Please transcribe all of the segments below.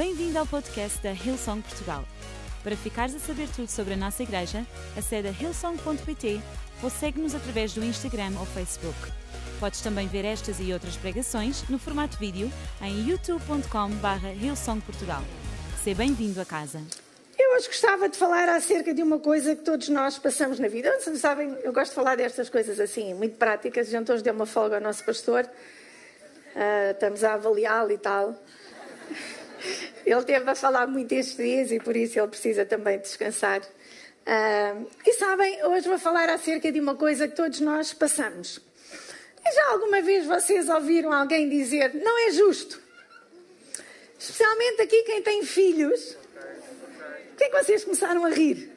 Bem-vindo ao podcast da Hillsong Portugal. Para ficares a saber tudo sobre a nossa igreja, acede a hillsong.pt ou segue-nos através do Instagram ou Facebook. Podes também ver estas e outras pregações no formato vídeo em youtube.com.br hillsongportugal. Seja bem-vindo a casa. Eu hoje gostava de falar acerca de uma coisa que todos nós passamos na vida. Vocês sabem, eu gosto de falar destas coisas assim, muito práticas. A gente hoje deu uma folga ao nosso pastor. Uh, estamos a avaliá-lo e tal. Ele teve a falar muito estes dias e por isso ele precisa também descansar. Uh, e sabem, hoje vou falar acerca de uma coisa que todos nós passamos. E já alguma vez vocês ouviram alguém dizer não é justo? Especialmente aqui quem tem filhos. Por que é que vocês começaram a rir?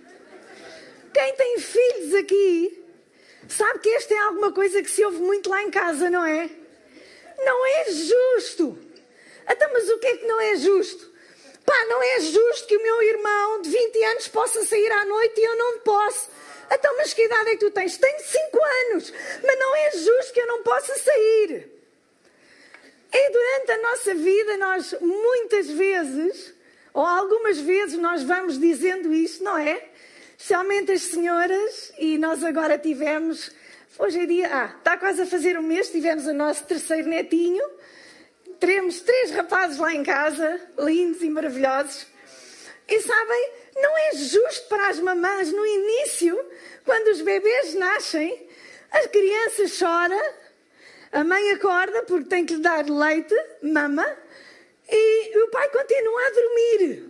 Quem tem filhos aqui sabe que esta é alguma coisa que se ouve muito lá em casa, não é? Não é justo. Então, mas o que é que não é justo? Pá, não é justo que o meu irmão de 20 anos possa sair à noite e eu não posso. Então, mas que idade é que tu tens? Tenho 5 anos, mas não é justo que eu não possa sair. E durante a nossa vida, nós muitas vezes, ou algumas vezes, nós vamos dizendo isto, não é? Especialmente as senhoras, e nós agora tivemos, hoje em dia, ah, está quase a fazer um mês, tivemos o nosso terceiro netinho, teremos três rapazes lá em casa, lindos e maravilhosos. E sabem, não é justo para as mamães no início, quando os bebês nascem, as crianças choram, a mãe acorda porque tem que lhe dar leite, mama, e o pai continua a dormir.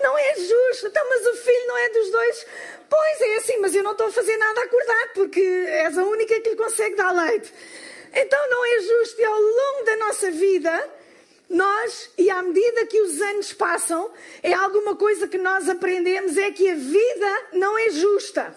Não é justo. Então, mas o filho não é dos dois. Pois é assim, mas eu não estou a fazer nada a acordar, porque és a única que lhe consegue dar leite. Então não é justo e ao longo da nossa vida, nós, e à medida que os anos passam, é alguma coisa que nós aprendemos, é que a vida não é justa.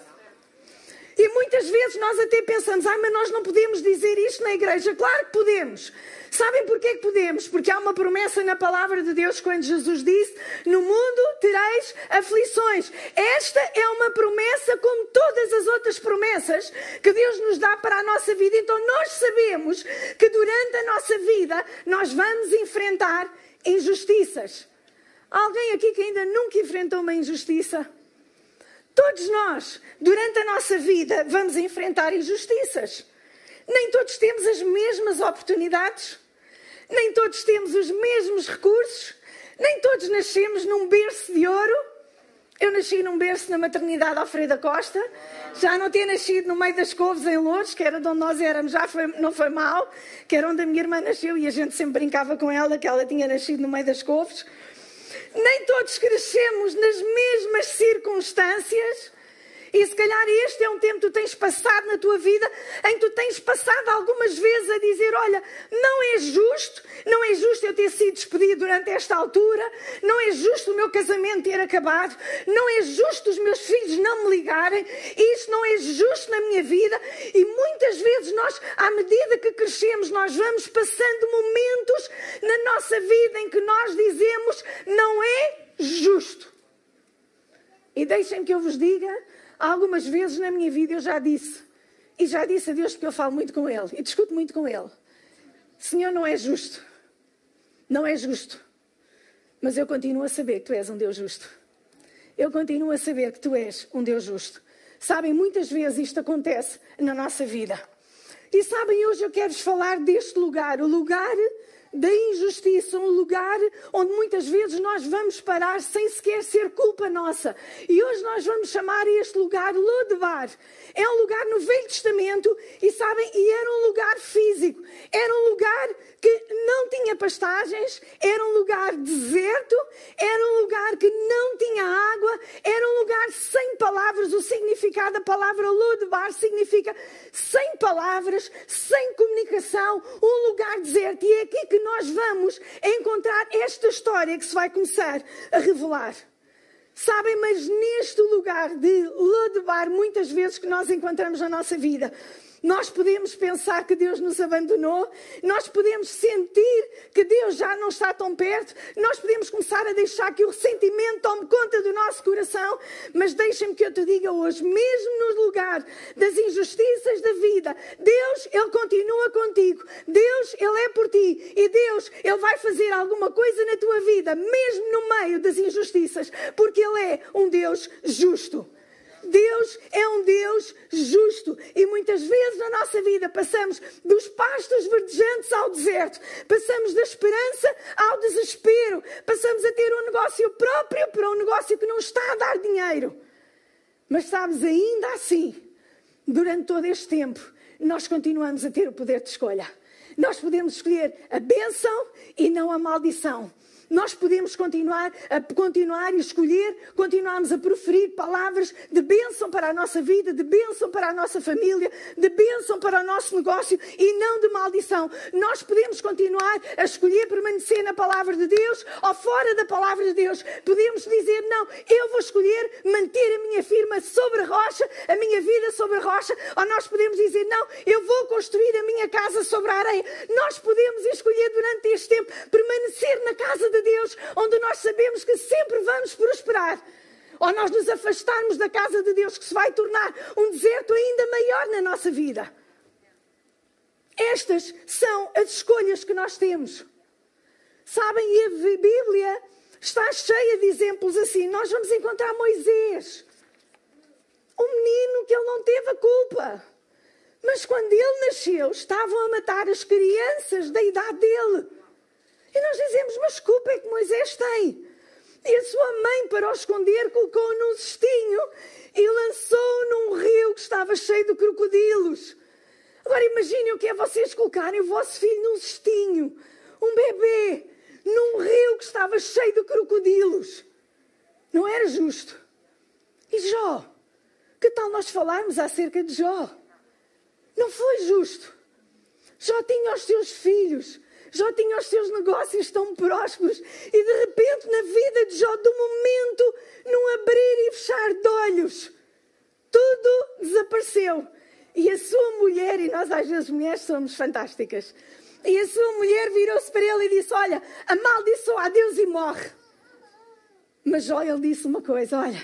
E muitas vezes nós até pensamos, ah, mas nós não podemos dizer isto na igreja. Claro que podemos. Sabem porquê que podemos? Porque há uma promessa na palavra de Deus quando Jesus disse: No mundo tereis aflições. Esta é uma promessa, como todas as outras promessas que Deus nos dá para a nossa vida. Então nós sabemos que durante a nossa vida nós vamos enfrentar injustiças. Alguém aqui que ainda nunca enfrentou uma injustiça? Todos nós, durante a nossa vida, vamos enfrentar injustiças. Nem todos temos as mesmas oportunidades, nem todos temos os mesmos recursos, nem todos nascemos num berço de ouro. Eu nasci num berço na maternidade Alfreda Costa, já não ter nascido no meio das couves em Lourdes, que era de onde nós éramos, já foi, não foi mal, que era onde a minha irmã nasceu e a gente sempre brincava com ela que ela tinha nascido no meio das couves. Nem todos crescemos nas mesmas circunstâncias. E se calhar este é um tempo que tu tens passado na tua vida em que tu tens passado algumas vezes a dizer: Olha, não é justo, não é justo eu ter sido despedido durante esta altura, não é justo o meu casamento ter acabado, não é justo os meus filhos não me ligarem, isso não é justo na minha vida. E muitas vezes nós, à medida que crescemos, nós vamos passando momentos na nossa vida em que nós dizemos: Não é justo. E deixem que eu vos diga Algumas vezes na minha vida eu já disse, e já disse a Deus porque eu falo muito com Ele e discuto muito com Ele: Senhor, não é justo. Não é justo. Mas eu continuo a saber que Tu és um Deus justo. Eu continuo a saber que Tu és um Deus justo. Sabem, muitas vezes isto acontece na nossa vida. E sabem, hoje eu quero-vos falar deste lugar, o lugar da injustiça, um lugar onde muitas vezes nós vamos parar sem sequer ser culpa nossa. E hoje nós vamos chamar este lugar Lodebar. É um lugar no Velho Testamento e sabem, e era um lugar físico. Era um lugar que não tinha pastagens, era um lugar deserto, era um lugar que não tinha água, era um lugar sem palavras. O significado da palavra Lodebar significa sem palavras, sem comunicação, um lugar deserto. E é aqui que nós vamos encontrar esta história que se vai começar a revelar. Sabem, mas neste lugar de Lodebar, muitas vezes que nós encontramos na nossa vida, Nós podemos pensar que Deus nos abandonou, nós podemos sentir que Deus já não está tão perto, nós podemos começar a deixar que o ressentimento tome conta do nosso coração, mas deixem-me que eu te diga hoje, mesmo no lugar das injustiças da vida, Deus, Ele continua contigo, Deus, Ele é por ti. E Deus, Ele vai fazer alguma coisa na tua vida, mesmo no meio das injustiças, porque Ele é um Deus justo. Deus é um Deus justo e muitas vezes na nossa vida passamos dos pastos verdejantes ao deserto, passamos da esperança ao desespero, passamos a ter um negócio próprio para um negócio que não está a dar dinheiro. Mas sabes, ainda assim, durante todo este tempo, nós continuamos a ter o poder de escolha. Nós podemos escolher a bênção e não a maldição nós podemos continuar a continuar e escolher, continuarmos a proferir palavras de bênção para a nossa vida, de bênção para a nossa família, de bênção para o nosso negócio e não de maldição. Nós podemos continuar a escolher permanecer na palavra de Deus ou fora da palavra de Deus. Podemos dizer, não, eu vou escolher manter a minha firma sobre a rocha, a minha vida sobre a rocha, ou nós podemos dizer, não, eu vou construir a minha casa sobre a areia. Nós podemos escolher durante este tempo permanecer na casa de Deus, onde nós sabemos que sempre vamos prosperar. Ou nós nos afastarmos da casa de Deus, que se vai tornar um deserto ainda maior na nossa vida. Estas são as escolhas que nós temos. Sabem, e a Bíblia está cheia de exemplos assim. Nós vamos encontrar Moisés, um menino que ele não teve a culpa. Mas quando ele nasceu, estavam a matar as crianças da idade dele. E nós dizemos, mas culpa é que Moisés tem? E a sua mãe, para o esconder, colocou-o num cestinho e lançou-o num rio que estava cheio de crocodilos. Agora imaginem o que é vocês colocarem o vosso filho num cestinho, um bebê, num rio que estava cheio de crocodilos. Não era justo. E Jó? Que tal nós falarmos acerca de Jó? Não foi justo. Jó tinha os seus filhos, Jó tinha os seus negócios tão prósperos e de repente na vida de Jó, do momento, num abrir e fechar de olhos, tudo desapareceu. E a sua mulher, e nós às vezes mulheres somos fantásticas, e a sua mulher virou-se para ele e disse: Olha, amaldiçoa a Deus e morre. Mas Jó, ele disse uma coisa: Olha,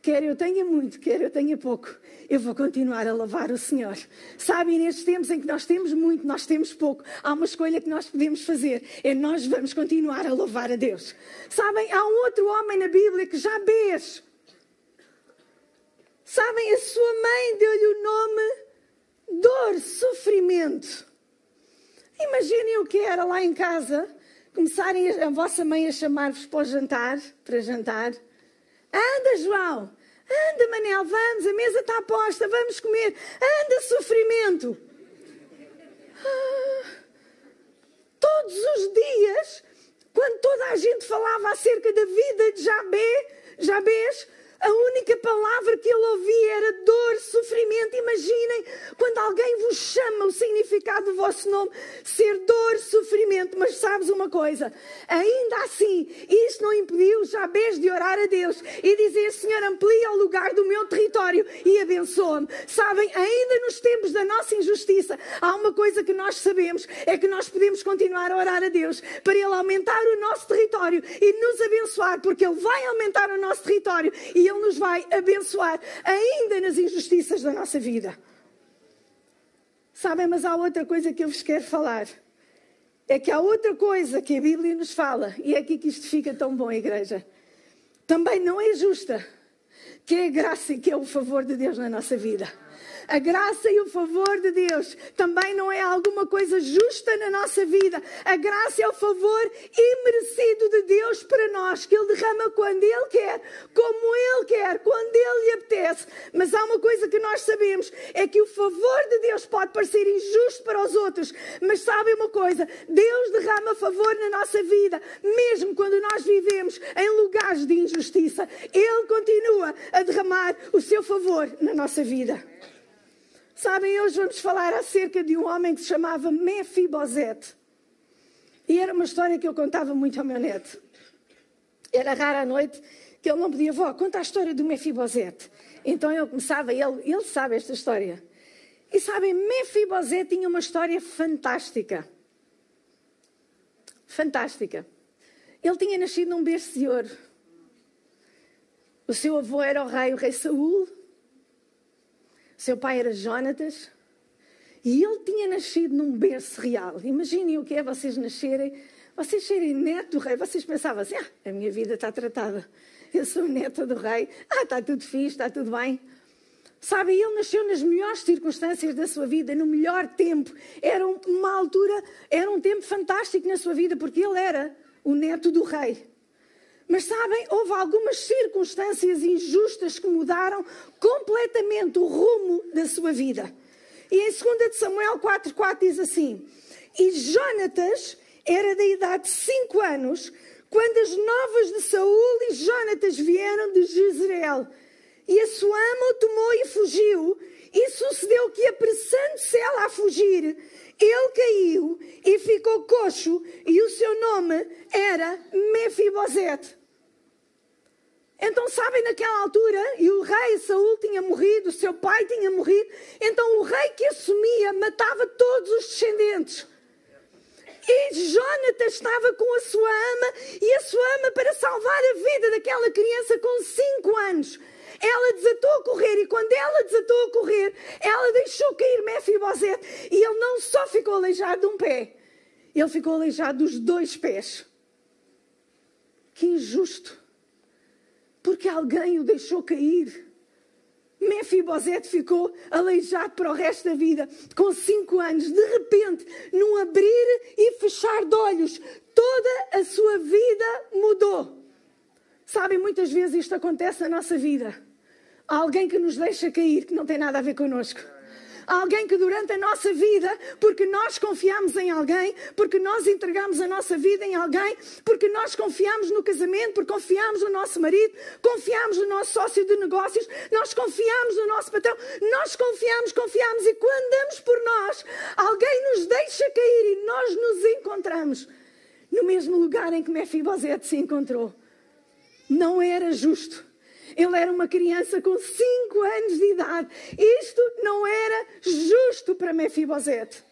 quer eu tenha muito, quer eu tenha pouco, eu vou continuar a louvar o Senhor. Sabem, nestes tempos em que nós temos muito, nós temos pouco, há uma escolha que nós podemos fazer, é nós vamos continuar a louvar a Deus. Sabem, há um outro homem na Bíblia que já beijo. Sabem, a sua mãe deu-lhe o nome dor, sofrimento. Imaginem o que era lá em casa, começarem a, a vossa mãe a chamar-vos para o jantar, para jantar. Anda, João, Anda, Manel, vamos, a mesa está posta, vamos comer. Anda, sofrimento. Ah, todos os dias, quando toda a gente falava acerca da vida de Jabé, Jabés, a única palavra que ele ouvia era dor, sofrimento. Imaginem quando alguém vos chama o significado do vosso nome, ser dor, sofrimento. Mas sabes uma coisa? Ainda assim, isso não impediu Jabez de orar a Deus e dizer: Senhor, amplia o lugar do meu território e abençoa-me. Sabem, ainda nos tempos da nossa injustiça, há uma coisa que nós sabemos: é que nós podemos continuar a orar a Deus para Ele aumentar o nosso território e nos abençoar, porque Ele vai aumentar o nosso território e ele nos vai abençoar ainda nas injustiças da nossa vida. Sabem, mas há outra coisa que eu vos quero falar. É que há outra coisa que a Bíblia nos fala, e é aqui que isto fica tão bom, igreja. Também não é justa, que é a graça e que é o favor de Deus na nossa vida. A graça e o favor de Deus também não é alguma coisa justa na nossa vida. A graça é o favor imerecido de Deus para nós, que Ele derrama quando Ele quer, como Ele quer, quando Ele lhe apetece. Mas há uma coisa que nós sabemos: é que o favor de Deus pode parecer injusto para os outros, mas sabem uma coisa? Deus derrama favor na nossa vida, mesmo quando nós vivemos em lugares de injustiça. Ele continua a derramar o seu favor na nossa vida. Sabem, hoje vamos falar acerca de um homem que se chamava Mefibosete. E era uma história que eu contava muito ao meu neto. Era rara a noite que ele não podia, vó, conta a história do Mefibosete. Então eu começava, ele, ele sabe esta história. E sabem, Mefibosé tinha uma história fantástica. Fantástica. Ele tinha nascido num berço de ouro. O seu avô era o rei, o rei Saul. Seu pai era Jonatas. E ele tinha nascido num berço real. Imaginem o que é vocês nascerem, vocês serem neto do rei. Vocês pensavam assim: ah, a minha vida está tratada. Eu sou neta do rei. Ah, está tudo fixe, está tudo bem. Sabe, ele nasceu nas melhores circunstâncias da sua vida, no melhor tempo. Era uma altura, era um tempo fantástico na sua vida, porque ele era o neto do rei. Mas sabem, houve algumas circunstâncias injustas que mudaram completamente o rumo da sua vida. E em 2 Samuel 4,4 diz assim: E Jonatas era da idade de 5 anos, quando as novas de Saul e Jonatas vieram de Jezreel. E a sua ama o tomou e fugiu. E sucedeu que, apressando-se ela a fugir, ele caiu e ficou coxo, e o seu nome era Mefibosete. Então, sabem, naquela altura, e o rei Saul tinha morrido, o seu pai tinha morrido, então o rei que assumia matava todos os descendentes. E Jonatas estava com a sua ama, e a sua ama, para salvar a vida daquela criança com cinco anos, ela desatou a correr, e quando ela desatou a correr, ela deixou cair Mefibosete, e ele não só ficou aleijado de um pé, ele ficou aleijado dos dois pés. Que injusto porque alguém o deixou cair. Mefibosete ficou aleijado para o resto da vida, com cinco anos. De repente, num abrir e fechar de olhos, toda a sua vida mudou. Sabem, muitas vezes isto acontece na nossa vida. Há alguém que nos deixa cair, que não tem nada a ver connosco alguém que durante a nossa vida, porque nós confiamos em alguém, porque nós entregamos a nossa vida em alguém, porque nós confiamos no casamento, porque confiamos no nosso marido, confiamos no nosso sócio de negócios, nós confiamos no nosso patrão, nós confiamos, confiamos e quando damos por nós, alguém nos deixa cair e nós nos encontramos no mesmo lugar em que Mefibosete se encontrou. Não era justo ele era uma criança com 5 anos de idade. Isto não era justo para Mefibosete.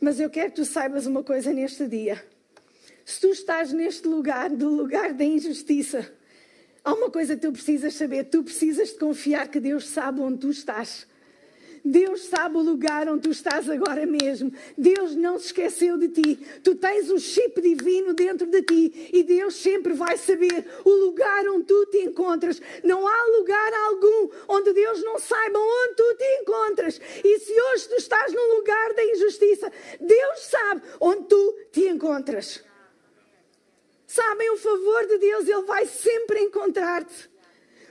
Mas eu quero que tu saibas uma coisa neste dia. Se tu estás neste lugar, do lugar da injustiça, há uma coisa que tu precisas saber. Tu precisas de confiar que Deus sabe onde tu estás. Deus sabe o lugar onde tu estás agora mesmo. Deus não se esqueceu de ti. Tu tens um chip divino dentro de ti e Deus sempre vai saber o lugar onde tu te encontras. Não há lugar algum onde Deus não saiba onde tu te encontras. E se hoje tu estás num lugar da injustiça, Deus sabe onde tu te encontras. Sabem, o favor de Deus, Ele vai sempre encontrar-te.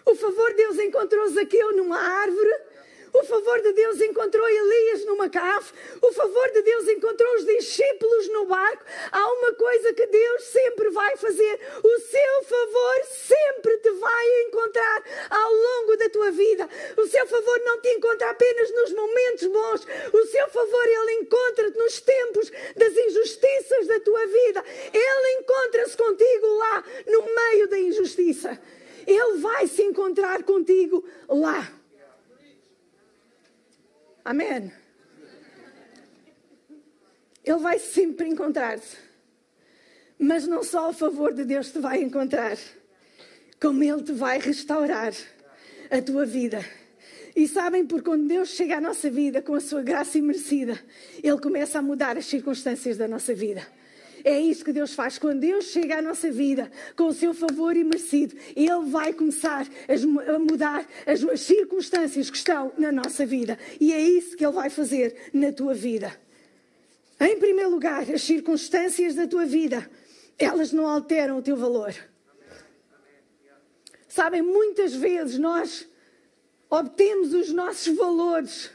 O favor de Deus encontrou Zaqueu numa árvore. O favor de Deus encontrou Elias numa cave. O favor de Deus encontrou os discípulos no barco. Há uma coisa que Deus sempre vai fazer. O seu favor sempre te vai encontrar ao longo da tua vida. O seu favor não te encontra apenas nos momentos bons. O seu favor ele encontra-te nos tempos das injustiças da tua vida. Ele encontra-se contigo lá no meio da injustiça. Ele vai se encontrar contigo lá. Amém. Ele vai sempre encontrar-te. Mas não só o favor de Deus te vai encontrar, como Ele te vai restaurar a tua vida. E sabem, porque quando Deus chega à nossa vida com a sua graça imerecida, Ele começa a mudar as circunstâncias da nossa vida. É isso que Deus faz. Quando Deus chega à nossa vida com o seu favor imerecido, Ele vai começar a mudar as circunstâncias que estão na nossa vida. E é isso que Ele vai fazer na tua vida. Em primeiro lugar, as circunstâncias da tua vida, elas não alteram o teu valor. Sabem, muitas vezes nós obtemos os nossos valores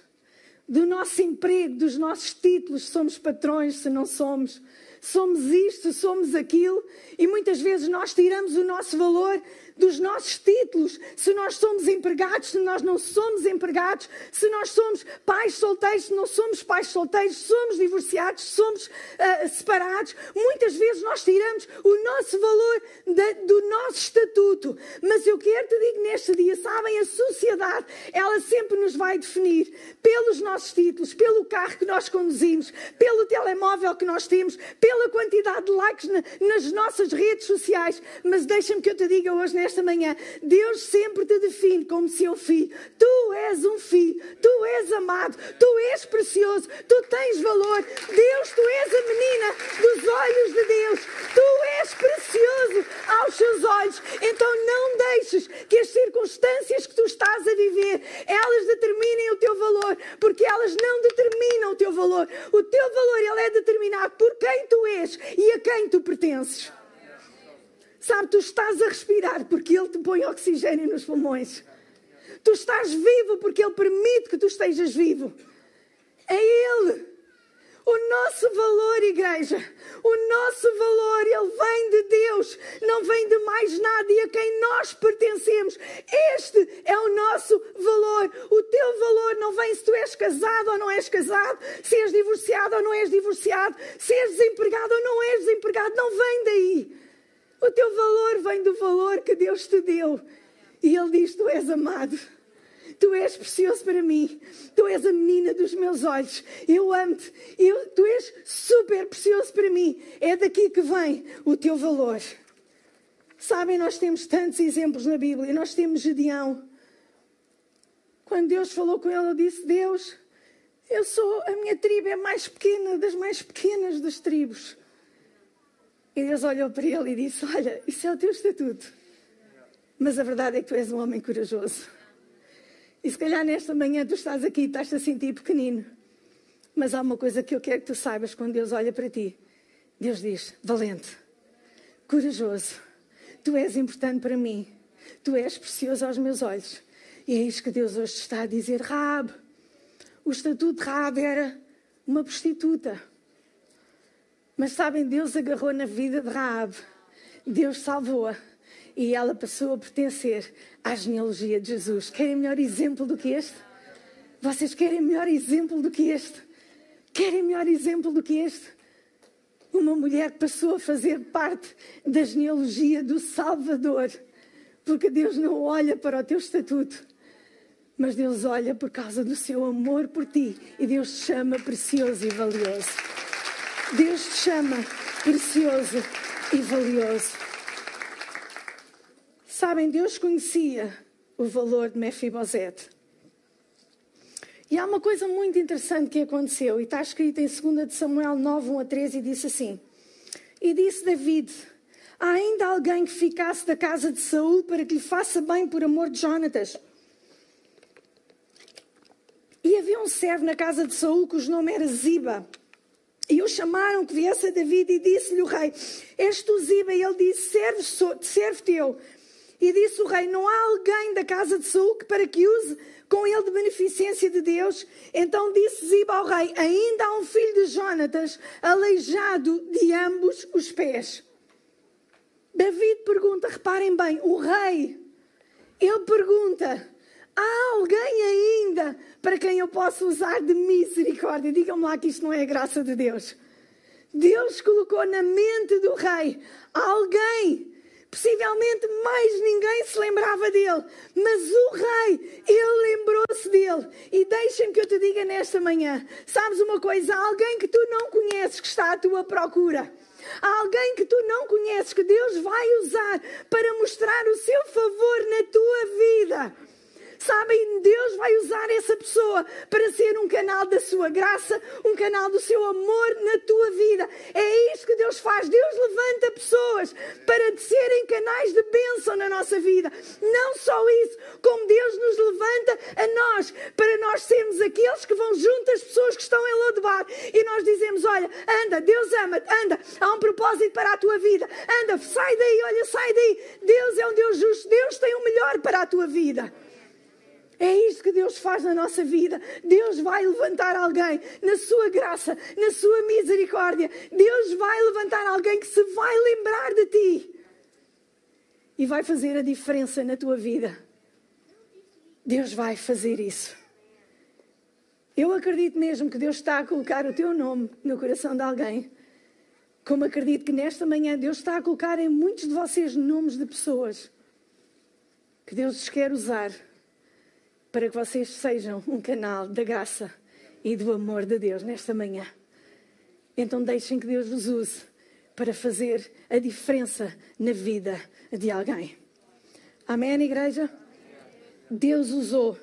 do nosso emprego, dos nossos títulos, se somos patrões, se não somos, somos isto, somos aquilo, e muitas vezes nós tiramos o nosso valor dos nossos títulos, se nós somos empregados, se nós não somos empregados, se nós somos pais solteiros, se não somos pais solteiros, somos divorciados, somos uh, separados. Muitas vezes nós tiramos o nosso valor do nosso estatuto. Mas eu quero te dizer neste dia, sabem, a sociedade, ela sempre nos vai definir pelos nossos títulos, pelo carro que nós conduzimos, pelo telemóvel que nós temos, pela quantidade de likes na, nas nossas redes sociais. Mas deixa-me que eu te diga hoje, nesta manhã, Deus sempre te define como seu filho. Tu és um filho, tu és amado, tu és precioso, tu tens valor. Deus, tu és a menina dos olhos de Deus, tu és precioso aos seus olhos. Então não deixes que as circunstâncias que tu estás a viver, elas determinem o teu valor, porque elas não determinam o teu valor. O teu valor ele é determinado por quem tu és e a quem tu pertences. Sabe, tu estás a respirar porque Ele te põe oxigênio nos pulmões. Tu estás vivo porque Ele permite que tu estejas vivo. É Ele. O nosso valor, igreja, o nosso valor, ele vem de Deus, não vem de mais nada e a quem nós pertencemos. Este é o nosso valor. O teu valor não vem se tu és casado ou não és casado, se és divorciado ou não és divorciado, se és desempregado ou não és desempregado, não vem daí. O teu valor vem do valor que Deus te deu. E Ele diz: Tu és amado. Tu és precioso para mim. Tu és a menina dos meus olhos. Eu amo-te. Tu és super precioso para mim. É daqui que vem o teu valor. Sabem, nós temos tantos exemplos na Bíblia. Nós temos Gedeão. Quando Deus falou com ele, ele disse: Deus, eu sou, a minha tribo é mais pequena das mais pequenas das tribos. E Deus olhou para ele e disse: Olha, isso é o teu estatuto. Mas a verdade é que tu és um homem corajoso. E se calhar nesta manhã tu estás aqui e estás-te a sentir pequenino. Mas há uma coisa que eu quero que tu saibas quando Deus olha para ti. Deus diz: valente, corajoso, tu és importante para mim, tu és precioso aos meus olhos. E é isso que Deus hoje está a dizer. Raab, o estatuto de Raab era uma prostituta. Mas sabem, Deus agarrou na vida de Raab. Deus salvou-a. E ela passou a pertencer à genealogia de Jesus. Querem melhor exemplo do que este? Vocês querem melhor exemplo do que este? Querem melhor exemplo do que este? Uma mulher que passou a fazer parte da genealogia do Salvador. Porque Deus não olha para o teu estatuto, mas Deus olha por causa do seu amor por ti. E Deus te chama precioso e valioso. Deus te chama precioso e valioso. Sabem, Deus conhecia o valor de Mefibosete. E há uma coisa muito interessante que aconteceu, e está escrito em 2 de Samuel 9, 1 a 13, e disse assim: E disse David: Há ainda alguém que ficasse da casa de Saul para que lhe faça bem por amor de Jonatas. E havia um servo na casa de Saul cujo nome era Ziba. E o chamaram que viesse a David e disse-lhe o rei: És tu Ziba? E ele disse: Serve, serve teu. E disse o rei: Não há alguém da casa de Saul que para que use com ele de beneficência de Deus? Então disse Ziba ao rei: Ainda há um filho de Jonatas, aleijado de ambos os pés. David pergunta: reparem bem, o rei, ele pergunta: Há alguém ainda para quem eu possa usar de misericórdia? Digam-me lá que isto não é a graça de Deus. Deus colocou na mente do rei alguém. Possivelmente mais ninguém se lembrava dele, mas o rei, ele lembrou-se dele. E deixem que eu te diga nesta manhã: sabes uma coisa? Há alguém que tu não conheces que está à tua procura. Há alguém que tu não conheces que Deus vai usar para mostrar o seu favor na tua vida. Sabem, Deus vai usar essa pessoa para ser um canal da sua graça, um canal do seu amor na tua vida. É isso que Deus faz. Deus levanta pessoas para serem canais de bênção na nossa vida. Não só isso, como Deus nos levanta a nós para nós sermos aqueles que vão junto às pessoas que estão em Lodebar e nós dizemos: Olha, anda, Deus ama-te, anda, há um propósito para a tua vida, anda, sai daí, olha, sai daí. Deus é um Deus justo, Deus tem o melhor para a tua vida. É isto que Deus faz na nossa vida. Deus vai levantar alguém na sua graça, na sua misericórdia. Deus vai levantar alguém que se vai lembrar de ti e vai fazer a diferença na tua vida. Deus vai fazer isso. Eu acredito mesmo que Deus está a colocar o teu nome no coração de alguém. Como acredito que nesta manhã Deus está a colocar em muitos de vocês nomes de pessoas que Deus os quer usar para que vocês sejam um canal da graça e do amor de Deus nesta manhã. Então deixem que Deus vos use para fazer a diferença na vida de alguém. Amém, igreja? Deus usou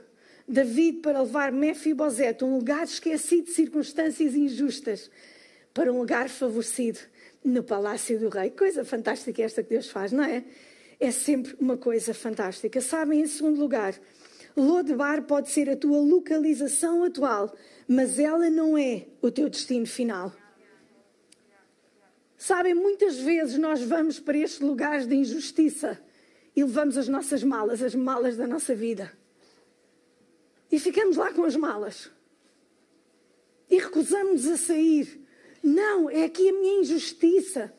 David para levar Mefibosete, um lugar esquecido de circunstâncias injustas, para um lugar favorecido no palácio do rei. Coisa fantástica esta que Deus faz, não é? É sempre uma coisa fantástica. Sabem, em segundo lugar, Lodebar pode ser a tua localização atual, mas ela não é o teu destino final. Sabem, muitas vezes nós vamos para estes lugares de injustiça e levamos as nossas malas, as malas da nossa vida. E ficamos lá com as malas. E recusamos a sair. Não, é aqui a minha injustiça.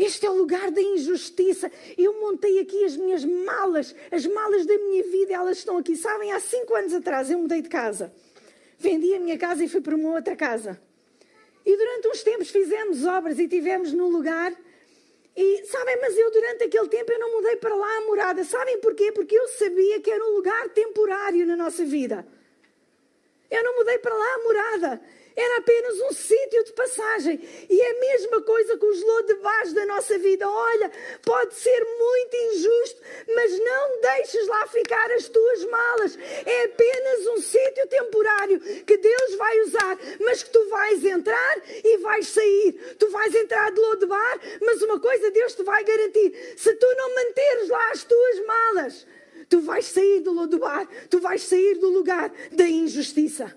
Este é o lugar da injustiça. Eu montei aqui as minhas malas, as malas da minha vida, elas estão aqui. Sabem, há cinco anos atrás eu mudei de casa. Vendi a minha casa e fui para uma outra casa. E durante uns tempos fizemos obras e tivemos num lugar. E sabem, mas eu durante aquele tempo eu não mudei para lá a morada. Sabem porquê? Porque eu sabia que era um lugar temporário na nossa vida. Eu não mudei para lá a morada era apenas um sítio de passagem. E é a mesma coisa com os lodebás da nossa vida. Olha, pode ser muito injusto, mas não deixes lá ficar as tuas malas. É apenas um sítio temporário que Deus vai usar, mas que tu vais entrar e vais sair. Tu vais entrar de lodebar, mas uma coisa Deus te vai garantir: se tu não manteres lá as tuas malas, tu vais sair do lodebar, tu vais sair do lugar da injustiça.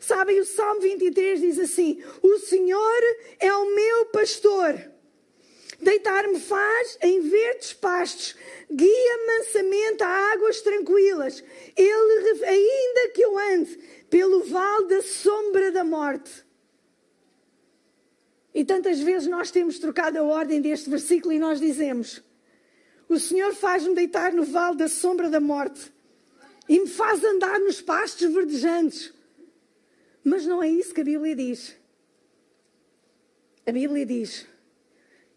Sabem, o Salmo 23 diz assim: O Senhor é o meu pastor. Deitar-me faz em verdes pastos, guia mansamente a águas tranquilas. Ele, ainda que eu ande pelo vale da sombra da morte. E tantas vezes nós temos trocado a ordem deste versículo e nós dizemos: O Senhor faz-me deitar no vale da sombra da morte e me faz andar nos pastos verdejantes. Mas não é isso que a Bíblia diz. A Bíblia diz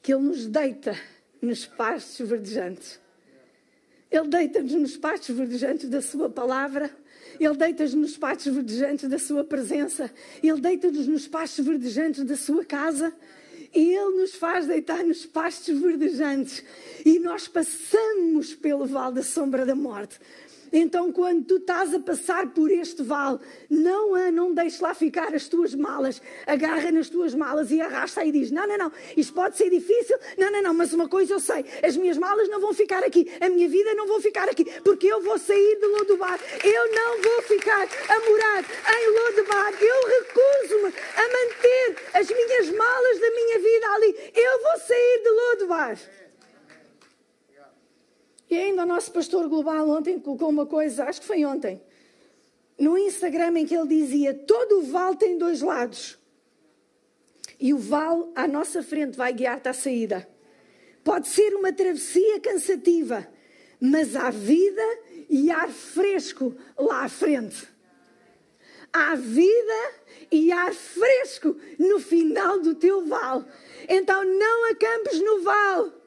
que Ele nos deita nos pastos verdejantes. Ele deita-nos nos pastos verdejantes da Sua palavra. Ele deita-nos nos pastos verdejantes da Sua presença. Ele deita-nos nos pastos verdejantes da Sua casa. E Ele nos faz deitar nos pastos verdejantes. E nós passamos pelo vale da sombra da morte. Então, quando tu estás a passar por este vale, não, não deixes lá ficar as tuas malas, agarra nas tuas malas e arrasta e diz: Não, não, não, isto pode ser difícil, não, não, não, mas uma coisa eu sei: as minhas malas não vão ficar aqui, a minha vida não vão ficar aqui, porque eu vou sair de Lodobar, eu não vou ficar a morar em Lodobar, eu recuso-me a manter as minhas malas da minha vida ali, eu vou sair de Lodobar. E ainda o nosso pastor global ontem colocou uma coisa, acho que foi ontem, no Instagram em que ele dizia: todo o vale tem dois lados. E o vale à nossa frente vai guiar-te à saída. Pode ser uma travessia cansativa, mas há vida e ar fresco lá à frente. Há vida e ar fresco no final do teu vale. Então não acampes no vale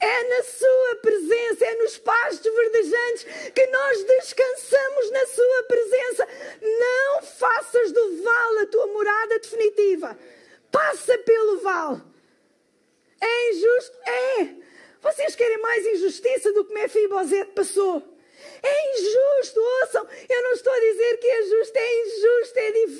é na Sua presença, é nos pastos verdejantes que nós descansamos na Sua presença. Não faças do vale a tua morada definitiva. Passa pelo vale. É injusto? É. Vocês querem mais injustiça do que Mefibosete passou? É injusto, ouçam. Eu não estou a dizer que é justo, é injusto, é difícil.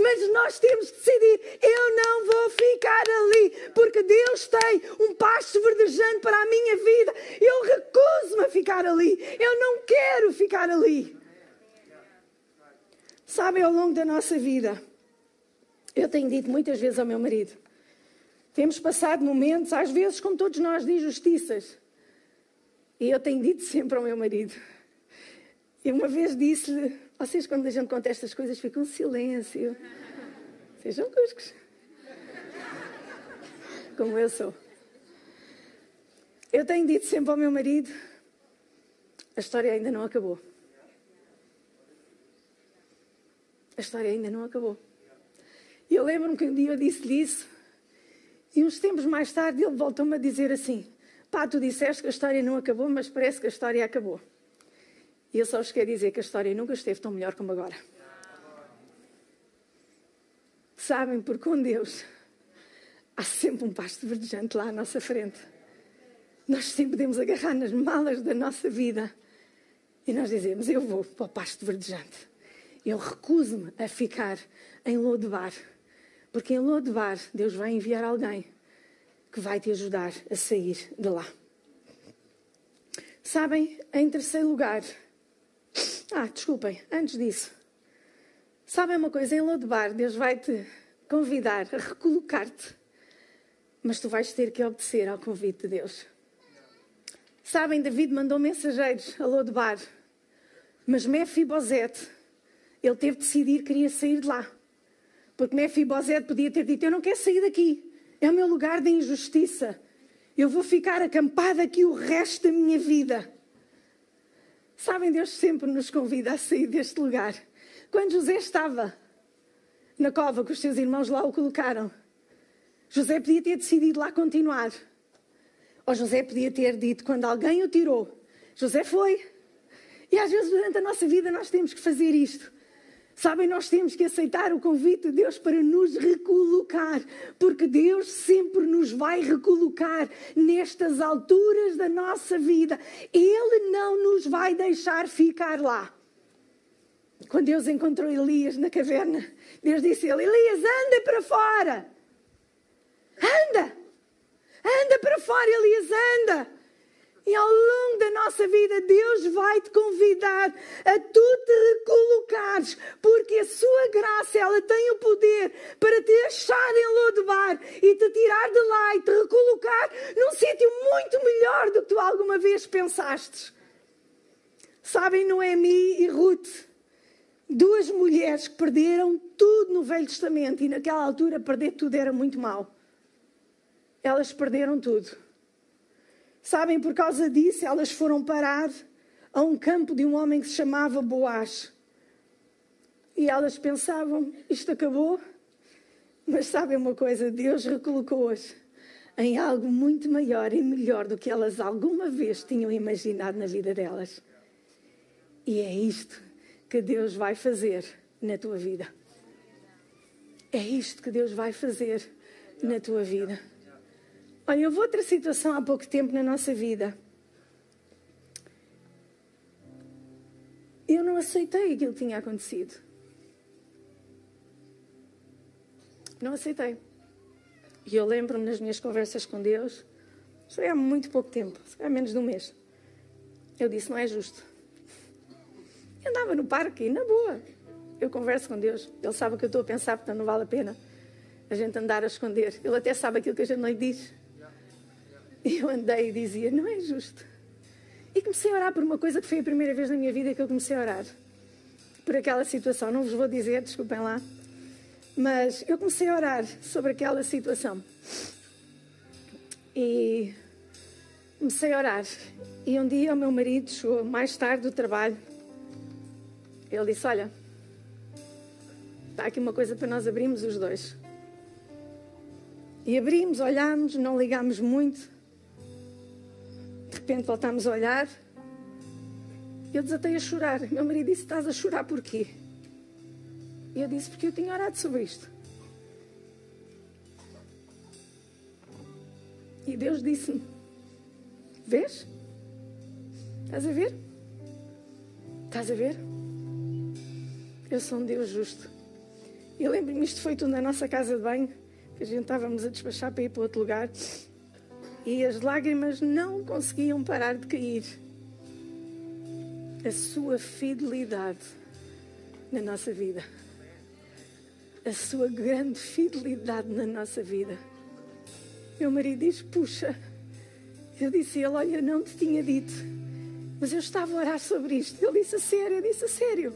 Mas nós temos que decidir: eu não vou ficar ali, porque Deus tem um pasto verdejante para a minha vida. Eu recuso-me a ficar ali. Eu não quero ficar ali. Sabem, ao longo da nossa vida, eu tenho dito muitas vezes ao meu marido: temos passado momentos, às vezes, como todos nós, de injustiças. E eu tenho dito sempre ao meu marido. E uma vez disse-lhe: vocês, quando a gente conta estas coisas, ficam em silêncio. Sejam cuscos. Como eu sou. Eu tenho dito sempre ao meu marido: a história ainda não acabou. A história ainda não acabou. E eu lembro-me que um dia eu disse-lhe isso, e uns tempos mais tarde ele voltou-me a dizer assim: Pá, tu disseste que a história não acabou, mas parece que a história acabou. E eu só vos quero dizer que a história nunca esteve tão melhor como agora. Sabem, porque com Deus há sempre um pasto verdejante lá à nossa frente. Nós sempre podemos agarrar nas malas da nossa vida e nós dizemos: Eu vou para o pasto verdejante. Eu recuso-me a ficar em Lodebar, porque em Lodebar Deus vai enviar alguém que vai te ajudar a sair de lá. Sabem, em terceiro lugar, ah, desculpem, antes disso, sabem uma coisa? Em Lodebar, Deus vai te convidar a recolocar-te, mas tu vais ter que obedecer ao convite de Deus. Sabem, David mandou mensageiros a Lodebar, mas Mefibosete, ele teve de decidir que queria sair de lá. Porque Mefibosete podia ter dito: Eu não quero sair daqui. É o meu lugar de injustiça. Eu vou ficar acampada aqui o resto da minha vida. Sabem, Deus sempre nos convida a sair deste lugar. Quando José estava na cova que os seus irmãos lá o colocaram, José podia ter decidido lá continuar. Ou José podia ter dito, quando alguém o tirou, José foi. E às vezes durante a nossa vida nós temos que fazer isto. Sabem, nós temos que aceitar o convite de Deus para nos recolocar, porque Deus sempre nos vai recolocar nestas alturas da nossa vida. Ele não nos vai deixar ficar lá. Quando Deus encontrou Elias na caverna, Deus disse a ele: Elias, anda para fora. Anda. Anda para fora, Elias, anda. E ao longo da nossa vida, Deus vai te convidar a tu te recolocares, porque a sua graça, ela tem o poder para te achar em Lodebar e te tirar de lá e te recolocar num sítio muito melhor do que tu alguma vez pensaste. Sabem, Noemi e Ruth, duas mulheres que perderam tudo no Velho Testamento e naquela altura perder tudo era muito mal. Elas perderam tudo Sabem, por causa disso, elas foram parar a um campo de um homem que se chamava Boaz. E elas pensavam: isto acabou. Mas sabem uma coisa? Deus recolocou-as em algo muito maior e melhor do que elas alguma vez tinham imaginado na vida delas. E é isto que Deus vai fazer na tua vida. É isto que Deus vai fazer na tua vida. Olha, houve outra situação há pouco tempo na nossa vida. Eu não aceitei aquilo que tinha acontecido. Não aceitei. E eu lembro-me nas minhas conversas com Deus, foi há muito pouco tempo, há menos de um mês. Eu disse: não é justo. Eu andava no parque e na boa. Eu converso com Deus. Ele sabe o que eu estou a pensar, portanto não vale a pena a gente andar a esconder. Ele até sabe aquilo que a gente não lhe diz. E eu andei e dizia: Não é justo. E comecei a orar por uma coisa que foi a primeira vez na minha vida que eu comecei a orar. Por aquela situação. Não vos vou dizer, desculpem lá. Mas eu comecei a orar sobre aquela situação. E comecei a orar. E um dia o meu marido chegou mais tarde do trabalho. Ele disse: Olha, está aqui uma coisa para nós abrirmos os dois. E abrimos, olhámos, não ligámos muito repente voltámos a olhar. Eu desatei a chorar. Meu marido disse: Estás a chorar porquê? E eu disse: Porque eu tinha orado sobre isto. E Deus disse-me: Vês? Estás a ver? Estás a ver? Eu sou um Deus justo. E lembro-me, isto foi tudo na nossa casa de banho, que a gente estávamos a despachar para ir para outro lugar e as lágrimas não conseguiam parar de cair. A sua fidelidade na nossa vida. A sua grande fidelidade na nossa vida. Meu marido diz: Puxa, Eu disse a ele: Olha, não te tinha dito, mas eu estava a orar sobre isto. Ele disse a sério, eu disse a sério.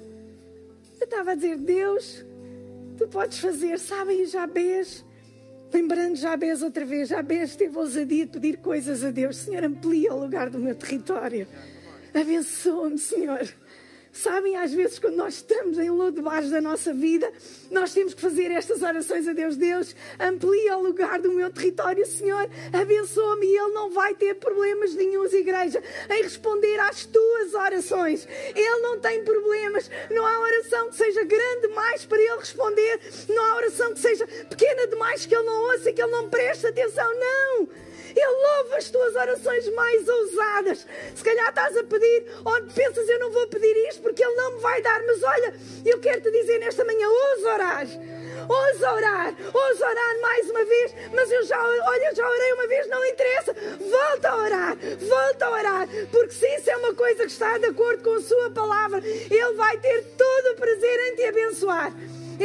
Eu estava a dizer: Deus, tu podes fazer, sabem, Jabez, lembrando Jabez outra vez, Jabez teve ousadia de pedir coisas a Deus. Senhor, amplia o lugar do meu território. Abençoa-me, Senhor. Sabem, às vezes, quando nós estamos em lodo debaixo da nossa vida, nós temos que fazer estas orações a Deus. Deus, amplia o lugar do meu território, Senhor, abençoa-me e Ele não vai ter problemas nenhums, igreja, em responder às tuas orações. Ele não tem problemas. Não há oração que seja grande demais para Ele responder. Não há oração que seja pequena demais que Ele não ouça e que Ele não preste atenção. Não! Ele ouve as tuas orações mais ousadas. Se calhar estás a pedir, onde pensas eu não vou pedir isto porque Ele não me vai dar. Mas olha, eu quero te dizer nesta manhã: ousa orar. Ousa orar, ousa orar mais uma vez, mas eu já, olha, já orei uma vez, não interessa. Volta a orar, volta a orar, porque se isso é uma coisa que está de acordo com a Sua palavra, Ele vai ter todo o prazer em te abençoar.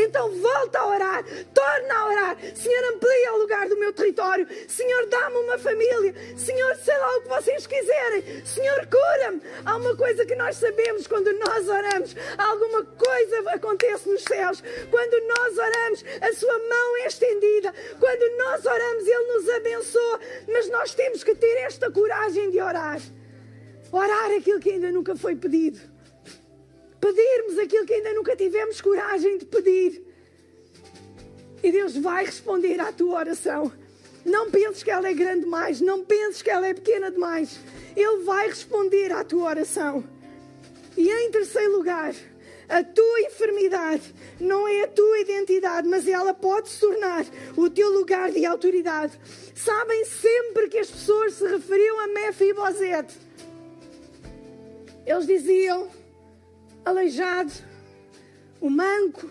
Então volta a orar, torna a orar. Senhor, amplia o lugar do meu território. Senhor, dá-me uma família. Senhor, sei lá o que vocês quiserem. Senhor, cura-me. Há uma coisa que nós sabemos quando nós oramos. Alguma coisa acontece nos céus. Quando nós oramos, a sua mão é estendida. Quando nós oramos, Ele nos abençoa. Mas nós temos que ter esta coragem de orar. Orar aquilo que ainda nunca foi pedido pedirmos aquilo que ainda nunca tivemos coragem de pedir. E Deus vai responder à tua oração. Não penses que ela é grande demais, não penses que ela é pequena demais. Ele vai responder à tua oração. E em terceiro lugar, a tua enfermidade não é a tua identidade, mas ela pode se tornar o teu lugar de autoridade. Sabem sempre que as pessoas se referiam a Mefibosete. Eles diziam: aleijado, o manco.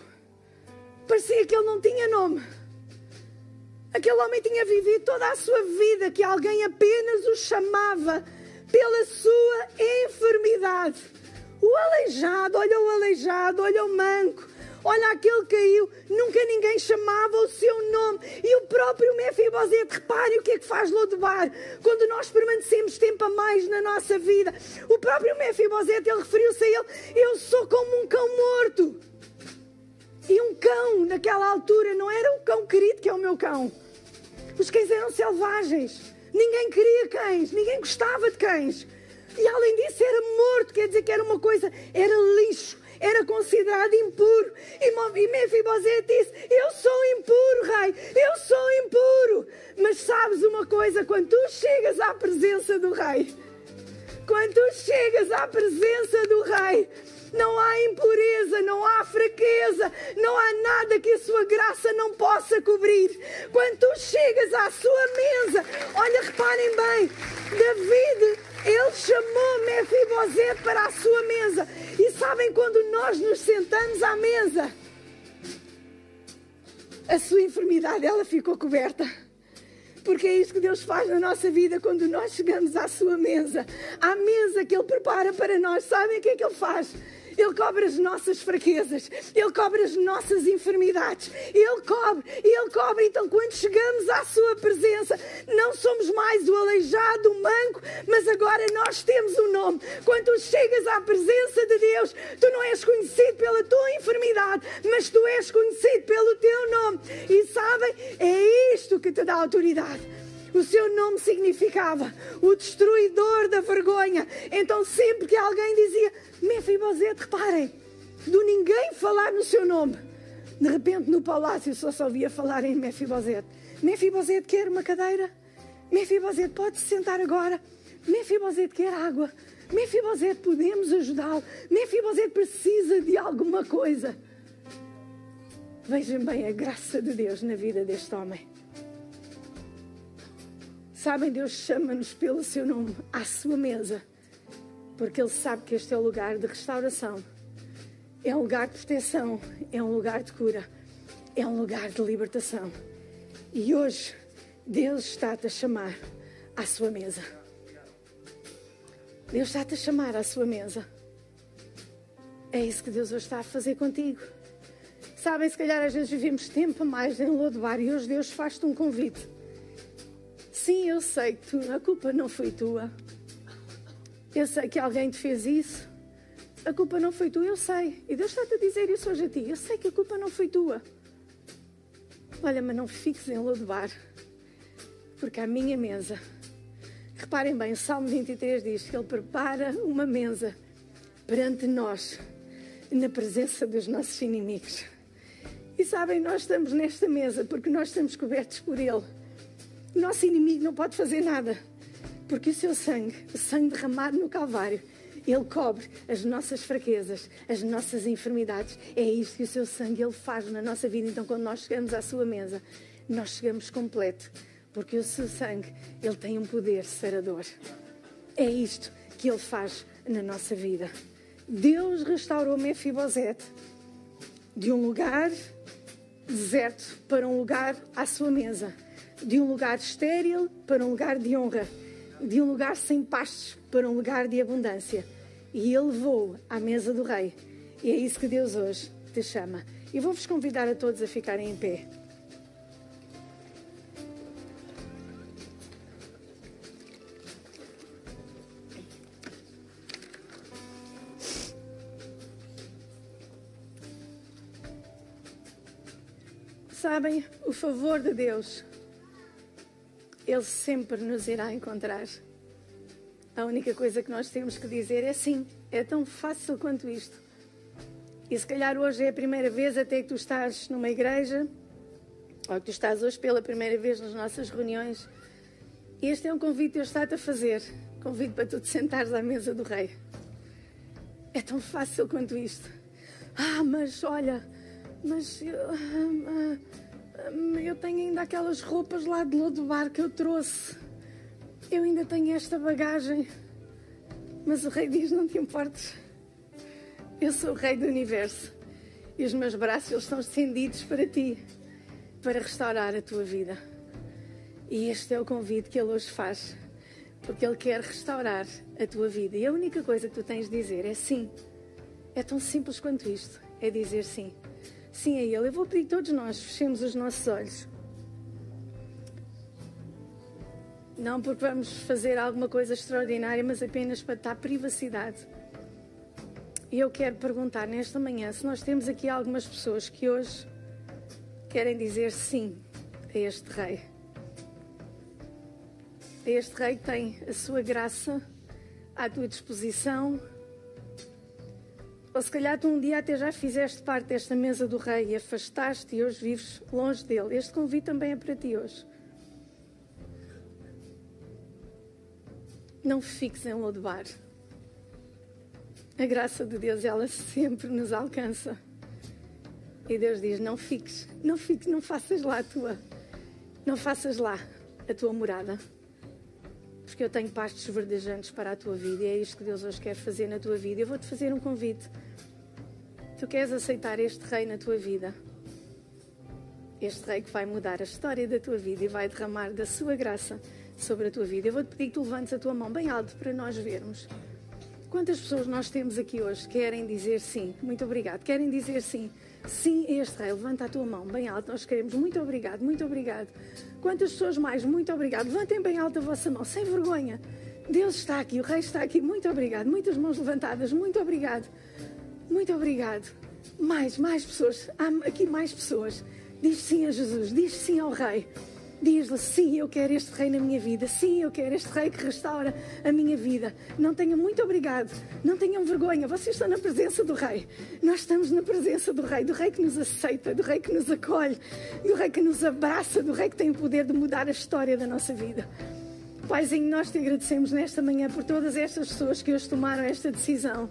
Parecia que ele não tinha nome. Aquele homem tinha vivido toda a sua vida que alguém apenas o chamava pela sua enfermidade. O aleijado, olha o aleijado, olha o manco. Olha, aquele caiu, nunca ninguém chamava o seu nome. E o próprio Mefibosete, repare o que é que faz Lodebar quando nós permanecemos tempo a mais na nossa vida. O próprio Mefibosete, ele referiu-se a ele: Eu sou como um cão morto. E um cão, naquela altura, não era o cão querido que é o meu cão. Os cães eram selvagens. Ninguém queria cães, ninguém gostava de cães. E além disso, era morto, quer dizer que era uma coisa, era lixo era considerado impuro. E Mefibosete disse: Eu sou impuro, rei, eu sou impuro. Mas sabes uma coisa? Quando tu chegas à presença do rei, quando tu chegas à presença do rei, não há impureza, não há fraqueza, não há nada que a sua graça não possa cobrir. Quando tu chegas à sua mesa, olha, reparem bem, David, ele chamou Mefibosete para a sua mesa. E sabem quando nós nos sentamos à mesa, a sua enfermidade ela ficou coberta. Porque é isso que Deus faz na nossa vida quando nós chegamos à sua mesa. À mesa que Ele prepara para nós. Sabem o que é que Ele faz? Ele cobre as nossas fraquezas, Ele cobre as nossas enfermidades, Ele cobre, Ele cobre. Então, quando chegamos à Sua presença, não somos mais o aleijado, o manco, mas agora nós temos um nome. Quando tu chegas à presença de Deus, tu não és conhecido pela tua enfermidade, mas tu és conhecido pelo teu nome. E sabem, é isto que te dá autoridade. O seu nome significava o destruidor da vergonha. Então, sempre que alguém dizia Mefibosete, reparem, do ninguém falar no seu nome, de repente no palácio só se ouvia falar em Mefibosete. Mefibosete quer uma cadeira? Mefibosete pode se sentar agora? Mefibosete quer água? Mefibosete podemos ajudá-lo? Mefibosete precisa de alguma coisa? Vejam bem a graça de Deus na vida deste homem. Sabem, Deus chama-nos pelo seu nome à sua mesa, porque Ele sabe que este é o lugar de restauração, é um lugar de proteção, é um lugar de cura, é um lugar de libertação. E hoje, Deus está-te a chamar à sua mesa. Deus está-te a chamar à sua mesa. É isso que Deus hoje está a fazer contigo. Sabem, se calhar às vezes vivemos tempo a mais em Lodebar e hoje Deus faz-te um convite Sim, eu sei que tu, a culpa não foi tua. Eu sei que alguém te fez isso. A culpa não foi tua, eu sei. E Deus está-te a dizer isso hoje a ti. Eu sei que a culpa não foi tua. Olha, mas não fiques em Lodebar, porque a minha mesa. Reparem bem, o Salmo 23 diz que Ele prepara uma mesa perante nós, na presença dos nossos inimigos. E sabem, nós estamos nesta mesa porque nós estamos cobertos por Ele. O nosso inimigo não pode fazer nada, porque o seu sangue, o sangue derramado no Calvário, ele cobre as nossas fraquezas, as nossas enfermidades. É isto que o seu sangue ele faz na nossa vida. Então, quando nós chegamos à sua mesa, nós chegamos completo, porque o seu sangue ele tem um poder serador. É isto que ele faz na nossa vida. Deus restaurou Mefibosete de um lugar deserto para um lugar à sua mesa, de um lugar estéril para um lugar de honra, de um lugar sem pastos para um lugar de abundância e ele levou à mesa do rei. E é isso que Deus hoje te chama. E vou-vos convidar a todos a ficarem em pé. Sabem, o favor de Deus, Ele sempre nos irá encontrar. A única coisa que nós temos que dizer é sim, é tão fácil quanto isto. E se calhar hoje é a primeira vez até que tu estás numa igreja, ou que tu estás hoje pela primeira vez nas nossas reuniões. Este é um convite que eu estou-te a fazer. Convite para tu te sentares à mesa do rei. É tão fácil quanto isto. Ah, mas olha, mas ah, eu tenho ainda aquelas roupas lá de Lodobar que eu trouxe. Eu ainda tenho esta bagagem. Mas o rei diz: Não te importes. Eu sou o rei do universo. E os meus braços estão estendidos para ti, para restaurar a tua vida. E este é o convite que ele hoje faz. Porque ele quer restaurar a tua vida. E a única coisa que tu tens de dizer é sim. É tão simples quanto isto. É dizer sim. Sim a ele. Eu vou pedir que todos nós fechemos os nossos olhos. Não porque vamos fazer alguma coisa extraordinária, mas apenas para dar privacidade. E eu quero perguntar nesta manhã se nós temos aqui algumas pessoas que hoje querem dizer sim a este Rei. A este Rei que tem a sua graça à tua disposição. Ou se calhar tu um dia até já fizeste parte desta mesa do Rei e afastaste e hoje vives longe dele. Este convite também é para ti hoje. Não fiques em Lodebar. A graça de Deus, ela sempre nos alcança. E Deus diz: Não fiques, não fiques, não faças lá a tua, não faças lá a tua morada. Porque eu tenho pastos verdejantes para a tua vida e é isto que Deus hoje quer fazer na tua vida. Eu vou-te fazer um convite. Tu queres aceitar este rei na tua vida? Este rei que vai mudar a história da tua vida e vai derramar da sua graça sobre a tua vida. Eu vou-te pedir que tu levantes a tua mão bem alto para nós vermos. Quantas pessoas nós temos aqui hoje que querem dizer sim? Muito obrigado. Querem dizer sim. Sim este rei. Levanta a tua mão bem alto. Nós queremos. Muito obrigado. Muito obrigado. Quantas pessoas mais? Muito obrigado. Levantem bem alto a vossa mão. Sem vergonha. Deus está aqui. O rei está aqui. Muito obrigado. Muitas mãos levantadas. Muito obrigado. Muito obrigado. Mais, mais pessoas. Há aqui mais pessoas. Diz sim a Jesus. Diz sim ao rei. Diz-lhe: sim, eu quero este rei na minha vida. Sim, eu quero este rei que restaura a minha vida. Não tenham muito obrigado. Não tenham vergonha. Vocês estão na presença do rei. Nós estamos na presença do rei. Do rei que nos aceita, do rei que nos acolhe, do rei que nos abraça, do rei que tem o poder de mudar a história da nossa vida. Paizinho, nós te agradecemos nesta manhã por todas estas pessoas que hoje tomaram esta decisão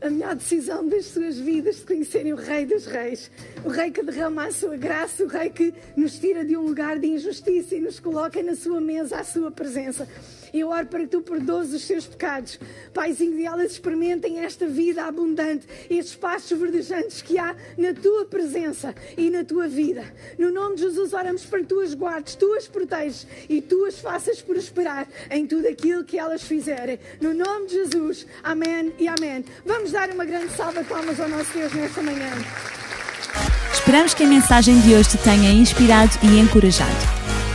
a melhor decisão das suas vidas de conhecerem o Rei dos Reis, o Rei que derrama a sua graça, o Rei que nos tira de um lugar de injustiça e nos coloca na sua mesa, à sua presença. Eu oro para que tu perdoes os seus pecados. Paizinho, e elas experimentem esta vida abundante, estes passos verdejantes que há na tua presença e na tua vida. No nome de Jesus, oramos para que tu as guardes, tu as proteges e tu as faças prosperar em tudo aquilo que elas fizerem. No nome de Jesus, amém e amém. Vamos dar uma grande salva de palmas ao nosso Deus nesta manhã. Esperamos que a mensagem de hoje te tenha inspirado e encorajado.